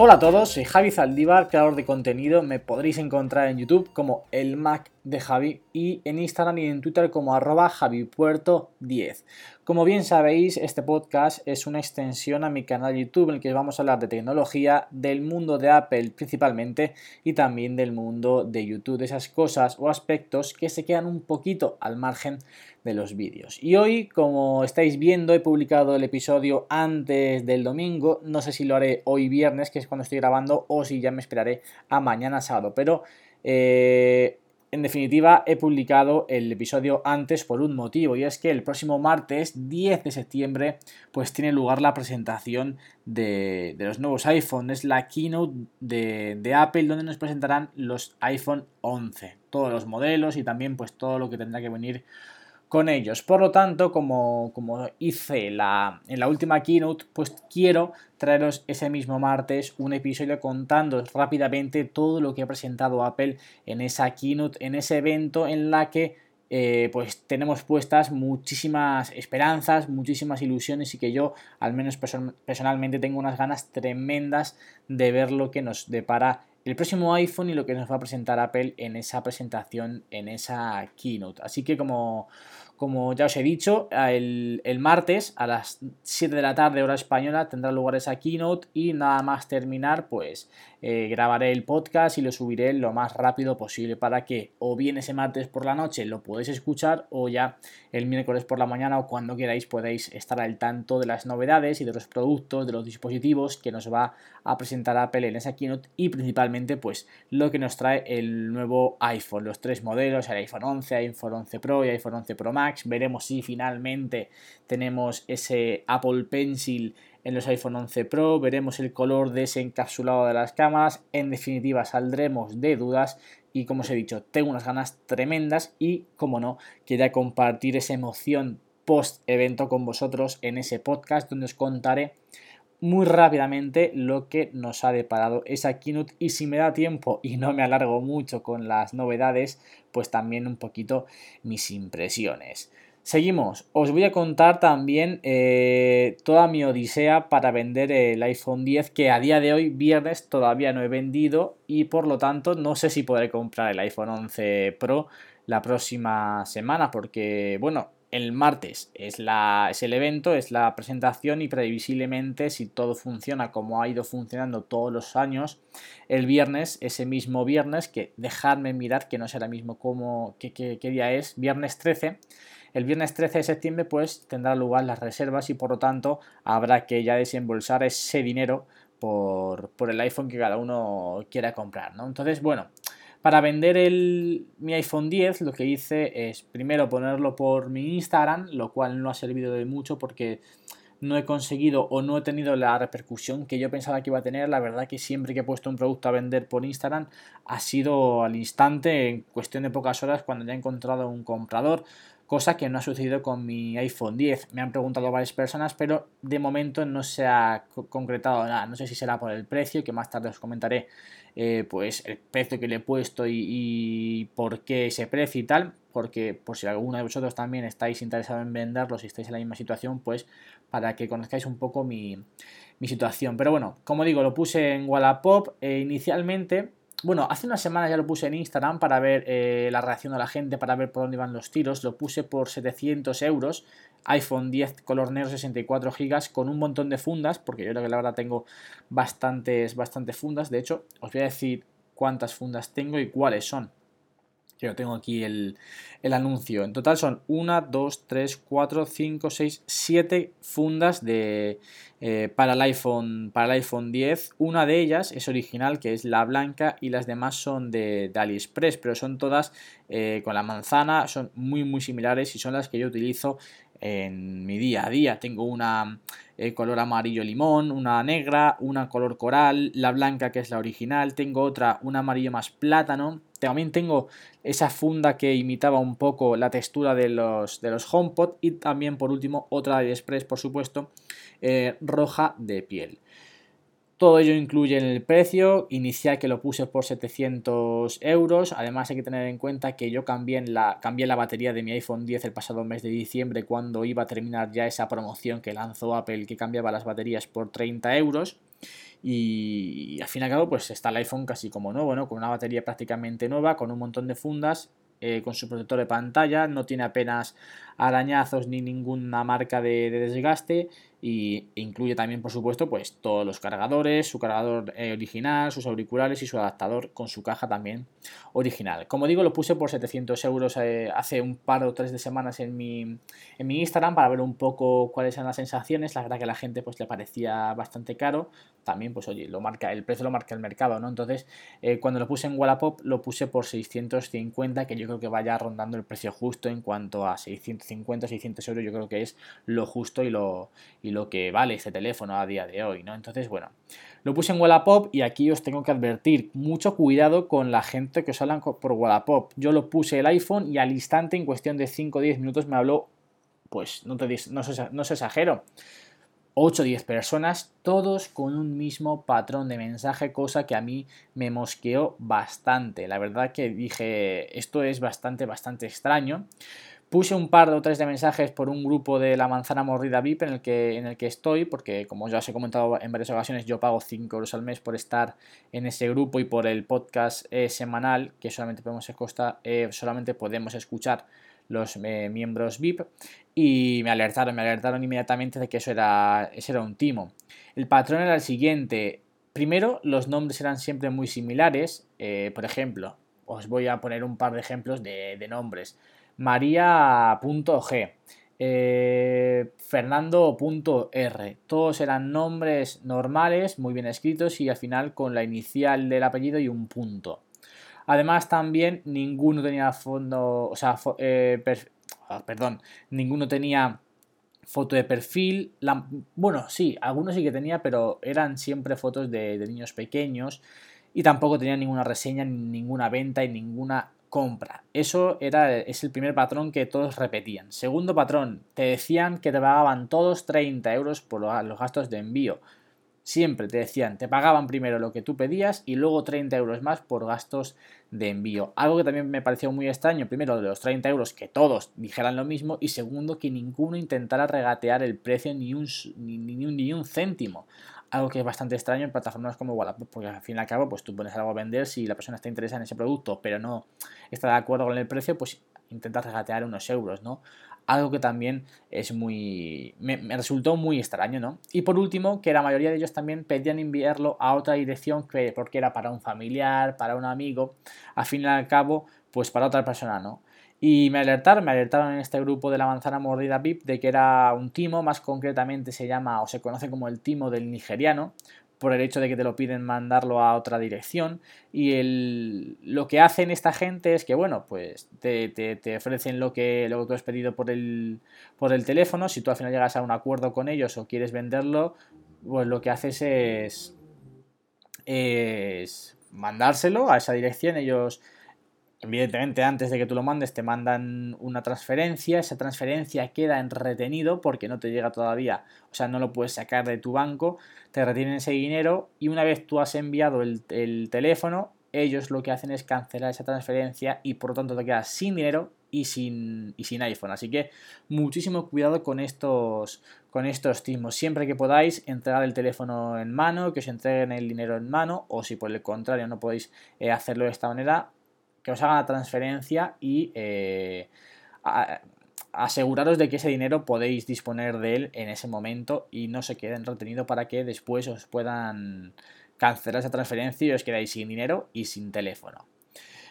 Hola a todos, soy Javi Zaldívar, creador de contenido. Me podréis encontrar en YouTube como el Mac de Javi y en Instagram y en Twitter como arroba javipuerto10. Como bien sabéis, este podcast es una extensión a mi canal YouTube en el que vamos a hablar de tecnología, del mundo de Apple principalmente y también del mundo de YouTube, de esas cosas o aspectos que se quedan un poquito al margen de los vídeos. Y hoy, como estáis viendo, he publicado el episodio antes del domingo, no sé si lo haré hoy viernes, que es cuando estoy grabando, o si ya me esperaré a mañana sábado, pero... Eh, en definitiva, he publicado el episodio antes por un motivo y es que el próximo martes 10 de septiembre pues tiene lugar la presentación de, los nuevos iPhone. Es la keynote de, de, Apple donde nos presentarán los iPhone 11, todos los modelos y también pues todo lo que tendrá que venir con ellos. Por lo tanto, como, como hice la, en la última keynote, pues quiero traeros ese mismo martes un episodio contando rápidamente todo lo que ha presentado Apple en esa keynote, en ese evento en la que eh, pues tenemos puestas muchísimas esperanzas, muchísimas ilusiones y que yo al menos personalmente tengo unas ganas tremendas de ver lo que nos depara el próximo iPhone y lo que nos va a presentar Apple en esa presentación, en esa keynote. Así que como, como ya os he dicho, el, martes a las 7 de la tarde hora española tendrá lugar esa keynote y nada más terminar pues eh, grabaré el podcast y lo subiré lo más rápido posible para que o bien ese martes por la noche lo podéis escuchar o ya el miércoles por la mañana o cuando queráis podéis estar al tanto de las novedades y de los productos, de los dispositivos que nos va a presentar Apple en esa keynote y principalmente pues lo que nos trae el nuevo iPhone, los tres modelos, el iPhone 11, iPhone 11 Pro y iPhone 11 Pro Max. Veremos si finalmente tenemos ese Apple Pencil en los iPhone 11 Pro, veremos el color de ese encapsulado de las cámaras, en definitiva saldremos de dudas y como os he dicho, tengo unas ganas tremendas y, como no, quería compartir esa emoción post evento con vosotros en ese podcast donde os contaré muy rápidamente lo que nos ha deparado esa keynote y si me da tiempo y no me alargo mucho con las novedades, pues también un poquito mis impresiones. Seguimos. Os voy a contar también eh, toda mi odisea para vender el iPhone 10 que a día de hoy, viernes, todavía no he vendido y por lo tanto no sé si podré comprar el iPhone 11 Pro la próxima semana porque, bueno, el martes es, la, es el evento, es la presentación y previsiblemente si todo funciona como ha ido funcionando todos los años, el viernes, ese mismo viernes, que dejadme mirar que no será mismo como, qué, qué día es, viernes 13, el viernes 13 de septiembre pues tendrá lugar las reservas y por lo tanto habrá que ya desembolsar ese dinero por, el iPhone que cada uno quiera comprar, ¿no? Entonces, bueno, para vender el, mi iPhone 10 lo que hice es primero ponerlo por mi Instagram, lo cual no ha servido de mucho porque no he conseguido o no he tenido la repercusión que yo pensaba que iba a tener. La verdad que siempre que he puesto un producto a vender por Instagram ha sido al instante, en cuestión de pocas horas, cuando ya he encontrado un comprador cosa que no ha sucedido con mi iPhone 10. Me han preguntado varias personas, pero de momento no se ha concretado nada. No sé si será por el precio, que más tarde os comentaré eh, pues el precio que le he puesto y, por qué ese precio y tal, porque por si alguno de vosotros también estáis interesado en venderlo, si estáis en la misma situación, pues para que conozcáis un poco mi, situación. Pero bueno, como digo, lo puse en Wallapop e inicialmente bueno, hace unas semanas ya lo puse en Instagram para ver eh, la reacción de la gente, para ver por dónde van los tiros. Lo puse por 700 euros. iPhone 10 color negro 64 GB con un montón de fundas, porque yo creo que la verdad tengo bastantes, bastantes fundas. De hecho, os voy a decir cuántas fundas tengo y cuáles son. Yo tengo aquí el, anuncio. En total son 1, 2, 3, 4, 5, 6, 7 fundas de, eh, para, el iPhone, para el iPhone 10. Una de ellas es original, que es la blanca, y las demás son de, AliExpress, pero son todas eh, con la manzana, son muy muy similares y son las que yo utilizo en mi día a día. Tengo una eh, color amarillo limón, una negra, una color coral, la blanca que es la original, tengo otra, un amarillo más plátano. También tengo esa funda que imitaba un poco la textura de los, de los HomePod y también por último otra de Express por supuesto eh, roja de piel. Todo ello incluye en el precio inicial que lo puse por 700 euros. Además hay que tener en cuenta que yo cambié la, cambié la batería de mi iPhone 10 el pasado mes de diciembre cuando iba a terminar ya esa promoción que lanzó Apple que cambiaba las baterías por 30 euros. Y, al fin y al cabo pues está el iPhone casi como nuevo, ¿no? Con una batería prácticamente nueva, con un montón de fundas, eh, con su protector de pantalla, no tiene apenas arañazos ni ninguna marca de, desgaste y incluye también por supuesto pues todos los cargadores, su cargador eh, original, sus auriculares y su adaptador con su caja también original. Como digo lo puse por 700 euros eh, hace un par o tres de semanas en mi, en mi Instagram para ver un poco cuáles eran las sensaciones, la verdad que a la gente pues le parecía bastante caro, también pues oye, lo marca, el precio lo marca el mercado, ¿no? Entonces eh, cuando lo puse en Wallapop lo puse por 650 que yo creo que vaya rondando el precio justo en cuanto a 650 50, 600 euros yo creo que es lo justo y lo, y lo que vale este teléfono a día de hoy, ¿no? Entonces, bueno, lo puse en Wallapop y aquí os tengo que advertir, mucho cuidado con la gente que os hablan por Wallapop. Yo lo puse el iPhone y al instante, en cuestión de 5 o 10 minutos, me habló, pues no, te, no, no se exagero, 8 o 10 personas, todos con un mismo patrón de mensaje, cosa que a mí me mosqueó bastante. La verdad que dije, esto es bastante, bastante extraño. Puse un par o tres de mensajes por un grupo de la manzana mordida VIP en el que, en el que estoy, porque como ya os he comentado en varias ocasiones, yo pago 5 euros al mes por estar en ese grupo y por el podcast eh, semanal que solamente podemos, eh, solamente podemos escuchar los eh, miembros VIP y me alertaron, me alertaron inmediatamente de que eso era, era un timo. El patrón era el siguiente. Primero, los nombres eran siempre muy similares. por ejemplo, os voy a poner un par de ejemplos de nombres. María.g, eh, Fernando.r. Todos eran nombres normales, muy bien escritos y al final con la inicial del apellido y un punto. Además también ninguno tenía fondo, o sea, eh, ah, perdón, ninguno tenía foto de perfil. bueno, sí, algunos sí que tenía, pero eran siempre fotos de, de niños pequeños y tampoco tenía ninguna reseña, ninguna venta y ninguna compra. Eso era, es el primer patrón que todos repetían. Segundo patrón, te decían que te pagaban todos 30 euros por los gastos de envío. Siempre te decían, te pagaban primero lo que tú pedías y luego 30 euros más por gastos de envío. Algo que también me pareció muy extraño, primero de los 30 euros que todos dijeran lo mismo y segundo que ninguno intentara regatear el precio ni un, ni, ni un céntimo algo que es bastante extraño en plataformas como Wallapop, porque al fin y al cabo, pues tú pones algo a vender, si la persona está interesada en ese producto, pero no está de acuerdo con el precio, pues intentas regatear unos euros, ¿no? Algo que también es muy. Me, resultó muy extraño, ¿no? Y por último, que la mayoría de ellos también pedían enviarlo a otra dirección que, porque era para un familiar, para un amigo, al fin y al cabo, pues para otra persona, ¿no? Y me alertaron, me alertaron en este grupo de la manzana mordida VIP de que era un timo, más concretamente se llama o se conoce como el timo del nigeriano, por el hecho de que te lo piden mandarlo a otra dirección. Y el, lo que hacen esta gente es que, bueno, pues te, te, ofrecen lo que, lo que tú has pedido por el, por el teléfono. Si tú al final llegas a un acuerdo con ellos o quieres venderlo, pues lo que haces es, es mandárselo a esa dirección. Ellos Evidentemente, antes de que tú lo mandes, te mandan una transferencia. Esa transferencia queda en retenido porque no te llega todavía, o sea, no lo puedes sacar de tu banco. Te retienen ese dinero y una vez tú has enviado el, teléfono, ellos lo que hacen es cancelar esa transferencia y por lo tanto te quedas sin dinero y sin, y sin iPhone. Así que muchísimo cuidado con estos, con estos timos. Siempre que podáis entregar el teléfono en mano, que os entreguen el dinero en mano, o si por el contrario no podéis eh, hacerlo de esta manera, que os hagan la transferencia y eh, aseguraros de que ese dinero podéis disponer de él en ese momento y no se queden retenido para que después os puedan cancelar esa transferencia y os quedáis sin dinero y sin teléfono.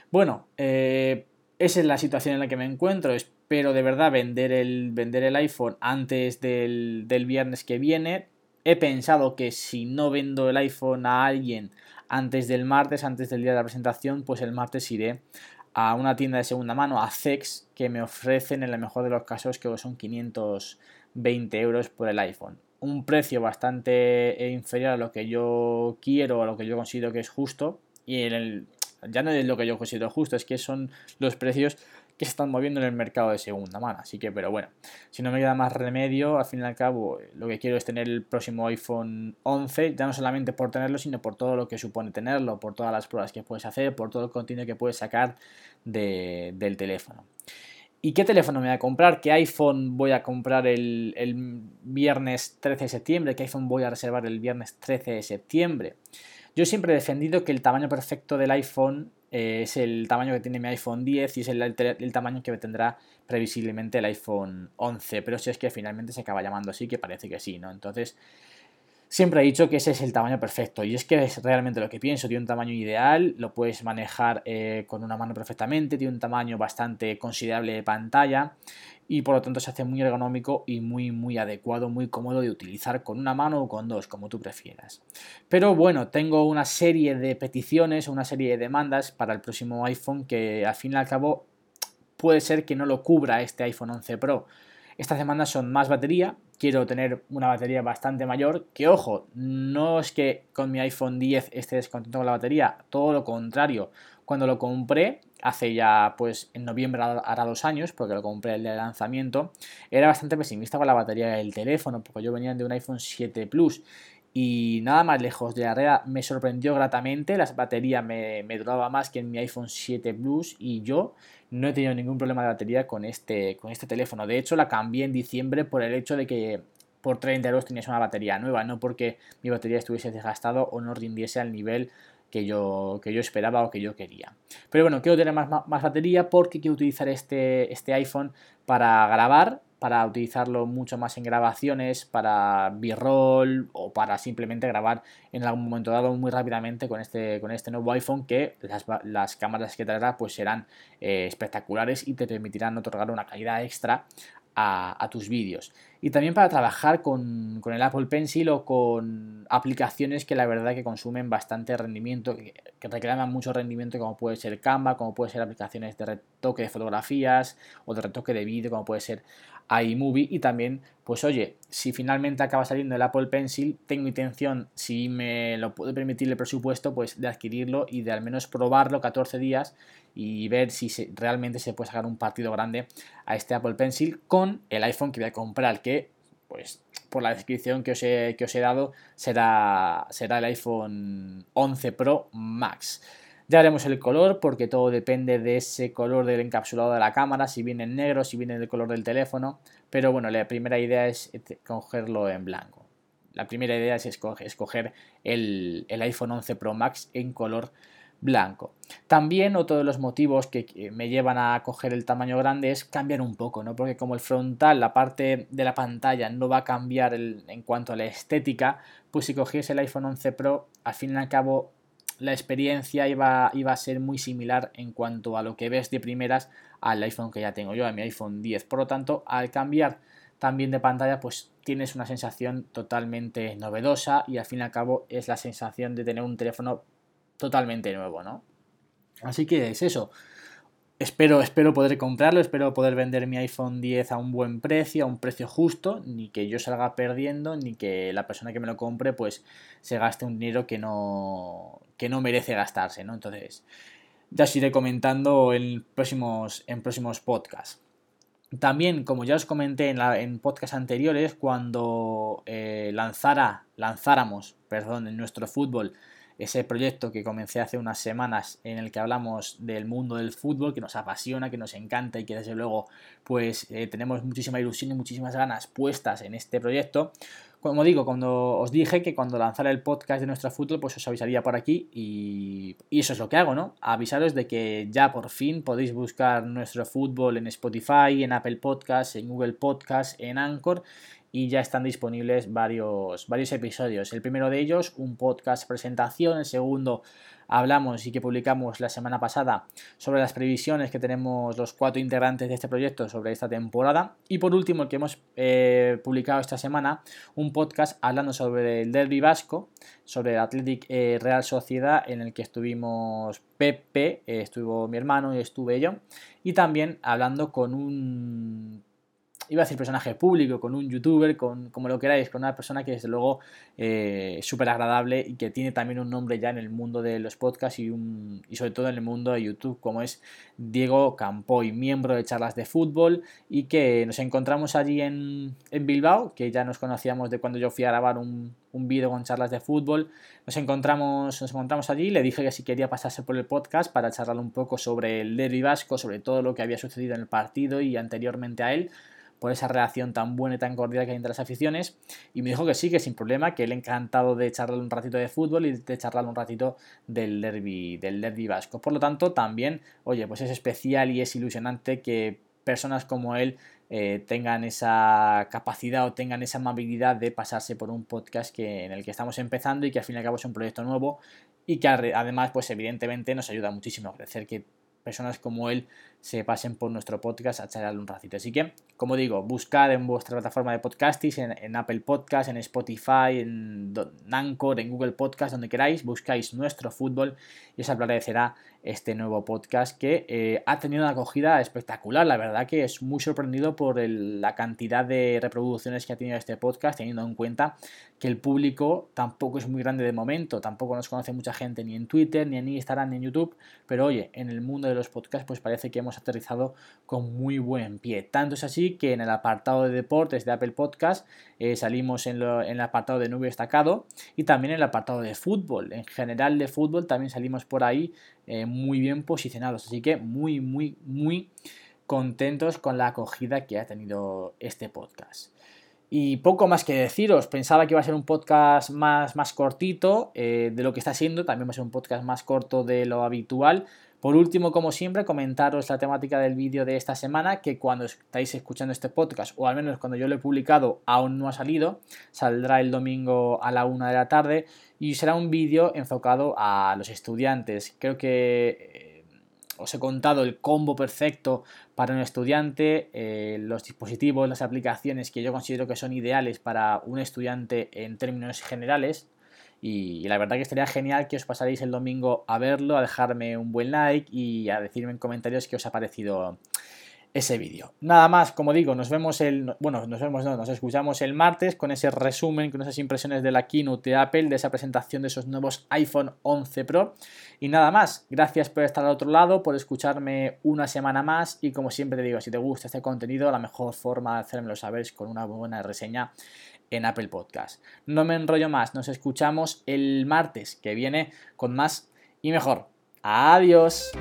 Bueno, eh, esa es la situación en la que me encuentro. Espero de verdad vender el, vender el iPhone antes del, del viernes que viene. He pensado que si no vendo el iPhone a alguien antes del martes, antes del día de la presentación, pues el martes iré a una tienda de segunda mano, a Zex, que me ofrecen en el mejor de los casos que son 520 euros por el iPhone. Un precio bastante eh, inferior a lo que yo quiero, a lo que yo considero que es justo. Y en el, ya no es lo que yo considero justo, es que son los precios que se están moviendo en el mercado de segunda mano. Así que, pero bueno, si no me queda más remedio, al fin y al cabo, lo que quiero es tener el próximo iPhone 11, ya no solamente por tenerlo, sino por todo lo que supone tenerlo, por todas las pruebas que puedes hacer, por todo el contenido que puedes sacar del teléfono. ¿Y qué teléfono me voy a comprar? ¿Qué iPhone voy a comprar el, el, viernes 13 de septiembre? ¿Qué iPhone voy a reservar el viernes 13 de septiembre? Yo siempre he defendido que el tamaño perfecto del iPhone eh, es el tamaño que tiene mi iPhone 10 y es el, el, tamaño que tendrá previsiblemente el iPhone 11. Pero si es que finalmente se acaba llamando así, que parece que sí, ¿no? Entonces, siempre he dicho que ese es el tamaño perfecto y es que es realmente lo que pienso, tiene un tamaño ideal, lo puedes manejar eh, con una mano perfectamente, tiene un tamaño bastante considerable de pantalla y por lo tanto se hace muy ergonómico y muy muy adecuado, muy cómodo de utilizar con una mano o con dos, como tú prefieras. Pero bueno, tengo una serie de peticiones, una serie de demandas para el próximo iPhone que al fin y al cabo puede ser que no lo cubra este iPhone 11 Pro. Estas demandas son más batería, quiero tener una batería bastante mayor, que ojo, no es que con mi iPhone 10 esté descontento con la batería, todo lo contrario, cuando lo compré, hace ya pues en noviembre hará dos años, porque lo compré el lanzamiento, era bastante pesimista con la batería del teléfono, porque yo venía de un iPhone 7 Plus y nada más lejos de la realidad me sorprendió gratamente, la batería me, me, duraba más que en mi iPhone 7 Plus y yo no he tenido ningún problema de batería con este, con este teléfono. De hecho, la cambié en diciembre por el hecho de que por 30 euros tenías una batería nueva, no porque mi batería estuviese desgastado o no rindiese al nivel que yo, que yo esperaba o que yo quería. Pero bueno, quiero tener más, más batería porque quiero utilizar este, este iPhone para grabar para utilizarlo mucho más en grabaciones, para b-roll o para simplemente grabar en algún momento dado muy rápidamente con este, con este nuevo iPhone que las, las cámaras que traerá pues serán eh, espectaculares y te permitirán otorgar una calidad extra a, tus vídeos. Y también para trabajar con, el Apple Pencil o con aplicaciones que la verdad que consumen bastante rendimiento, que, que, reclaman mucho rendimiento, como puede ser Canva, como puede ser aplicaciones de retoque de fotografías o de retoque de vídeo, como puede ser iMovie y también, pues oye, si finalmente acaba saliendo el Apple Pencil, tengo intención, si me lo puede permitir el presupuesto, pues de adquirirlo y de al menos probarlo 14 días y ver si realmente se puede sacar un partido grande a este Apple Pencil con el iPhone que voy a comprar, que pues por la descripción que os he, que os he dado será, será el iPhone 11 Pro Max. Ya haremos el color porque todo depende de ese color del encapsulado de la cámara, si viene en negro, si viene del color del teléfono. Pero bueno, la primera idea es cogerlo en blanco. La primera idea es escoger, el, iPhone 11 Pro Max en color blanco. También otro de los motivos que me llevan a coger el tamaño grande es cambiar un poco, ¿no? Porque como el frontal, la parte de la pantalla no va a cambiar en cuanto a la estética, pues si cogiese el iPhone 11 Pro, al fin y al cabo la experiencia iba, iba, a ser muy similar en cuanto a lo que ves de primeras al iPhone que ya tengo yo, a mi iPhone 10. Por lo tanto, al cambiar también de pantalla, pues tienes una sensación totalmente novedosa y al fin y al cabo es la sensación de tener un teléfono totalmente nuevo, ¿no? Así que es eso. Espero, espero poder comprarlo, espero poder vender mi iPhone 10 a un buen precio, a un precio justo, ni que yo salga perdiendo, ni que la persona que me lo compre pues se gaste un dinero que no, que no merece gastarse, ¿no? Entonces, ya os iré comentando en próximos, en próximos podcasts. También, como ya os comenté en, la, en podcasts anteriores, cuando eh, lanzara, lanzáramos perdón, en nuestro fútbol ese proyecto que comencé hace unas semanas en el que hablamos del mundo del fútbol, que nos apasiona, que nos encanta y que desde luego pues eh, tenemos muchísima ilusión y muchísimas ganas puestas en este proyecto. Como digo, cuando os dije que cuando lanzara el podcast de nuestro fútbol, pues os avisaría por aquí y, y eso es lo que hago, ¿no? Avisaros de que ya por fin podéis buscar nuestro fútbol en Spotify, en Apple Podcasts, en Google Podcasts, en Anchor y ya están disponibles varios, varios episodios. El primero de ellos, un podcast presentación, el segundo hablamos y que publicamos la semana pasada sobre las previsiones que tenemos los cuatro integrantes de este proyecto sobre esta temporada. Y por último, el que hemos eh, publicado esta semana, un podcast hablando sobre el Derby Vasco, sobre el Athletic eh, Real Sociedad, en el que estuvimos Pepe, eh, estuvo mi hermano y estuve yo. Y también hablando con un iba a decir personaje público, con un youtuber, con como lo queráis, con una persona que desde luego eh, es súper agradable y que tiene también un nombre ya en el mundo de los podcasts y, un, y sobre todo en el mundo de YouTube, como es Diego Campoy, miembro de charlas de fútbol y que nos encontramos allí en, en Bilbao, que ya nos conocíamos de cuando yo fui a grabar un, un vídeo con charlas de fútbol. Nos encontramos, nos encontramos allí, le dije que si quería pasarse por el podcast para charlar un poco sobre el derby vasco, sobre todo lo que había sucedido en el partido y anteriormente a él por esa relación tan buena y tan cordial que hay entre las aficiones. Y me dijo que sí, que sin problema, que él encantado de charlar un ratito de fútbol y de charlar un ratito del derby, del vasco. Por lo tanto, también, oye, pues es especial y es ilusionante que personas como él eh, tengan esa capacidad o tengan esa amabilidad de pasarse por un podcast que, en el que estamos empezando y que al fin y al cabo es un proyecto nuevo y que además, pues evidentemente nos ayuda muchísimo a crecer, que personas como él se pasen por nuestro podcast a charlar un ratito. Así que, como digo, buscad en vuestra plataforma de podcasting, en, Apple Podcast, en Spotify, en Anchor, en Google Podcast, donde queráis, buscáis nuestro fútbol y os agradecerá este nuevo podcast que eh, ha tenido una acogida espectacular. La verdad que es muy sorprendido por la cantidad de reproducciones que ha tenido este podcast, teniendo en cuenta que el público tampoco es muy grande de momento, tampoco nos conoce mucha gente ni en Twitter, ni en Instagram, ni en YouTube, pero oye, en el mundo de los podcasts pues parece que hemos aterrizado con muy buen pie. Tanto es así que en el apartado de deportes de Apple Podcast eh, salimos en, el apartado de nube destacado y también en el apartado de fútbol. En general de fútbol también salimos por ahí eh, muy bien posicionados. Así que muy, muy, muy contentos con la acogida que ha tenido este podcast. Y poco más que deciros, pensaba que iba a ser un podcast más, más cortito eh, de lo que está siendo, también va a ser un podcast más corto de lo habitual, por último, como siempre, comentaros la temática del vídeo de esta semana, que cuando estáis escuchando este podcast, o al menos cuando yo lo he publicado, aún no ha salido, saldrá el domingo a la una de la tarde y será un vídeo enfocado a los estudiantes. Creo que eh, os he contado el combo perfecto para un estudiante, eh, los dispositivos, las aplicaciones que yo considero que son ideales para un estudiante en términos generales, y, la verdad que estaría genial que os pasaréis el domingo a verlo, a dejarme un buen like y a decirme en comentarios qué os ha parecido ese vídeo. Nada más, como digo, nos vemos el. Bueno, nos vemos, no, nos escuchamos el martes con ese resumen, con esas impresiones de la keynote de Apple, de esa presentación de esos nuevos iPhone 11 Pro. Y nada más, gracias por estar al otro lado, por escucharme una semana más. Y como siempre te digo, si te gusta este contenido, la mejor forma de hacérmelo saber es con una buena reseña en Apple Podcast. No me enrollo más, nos escuchamos el martes que viene con más y mejor. Adiós.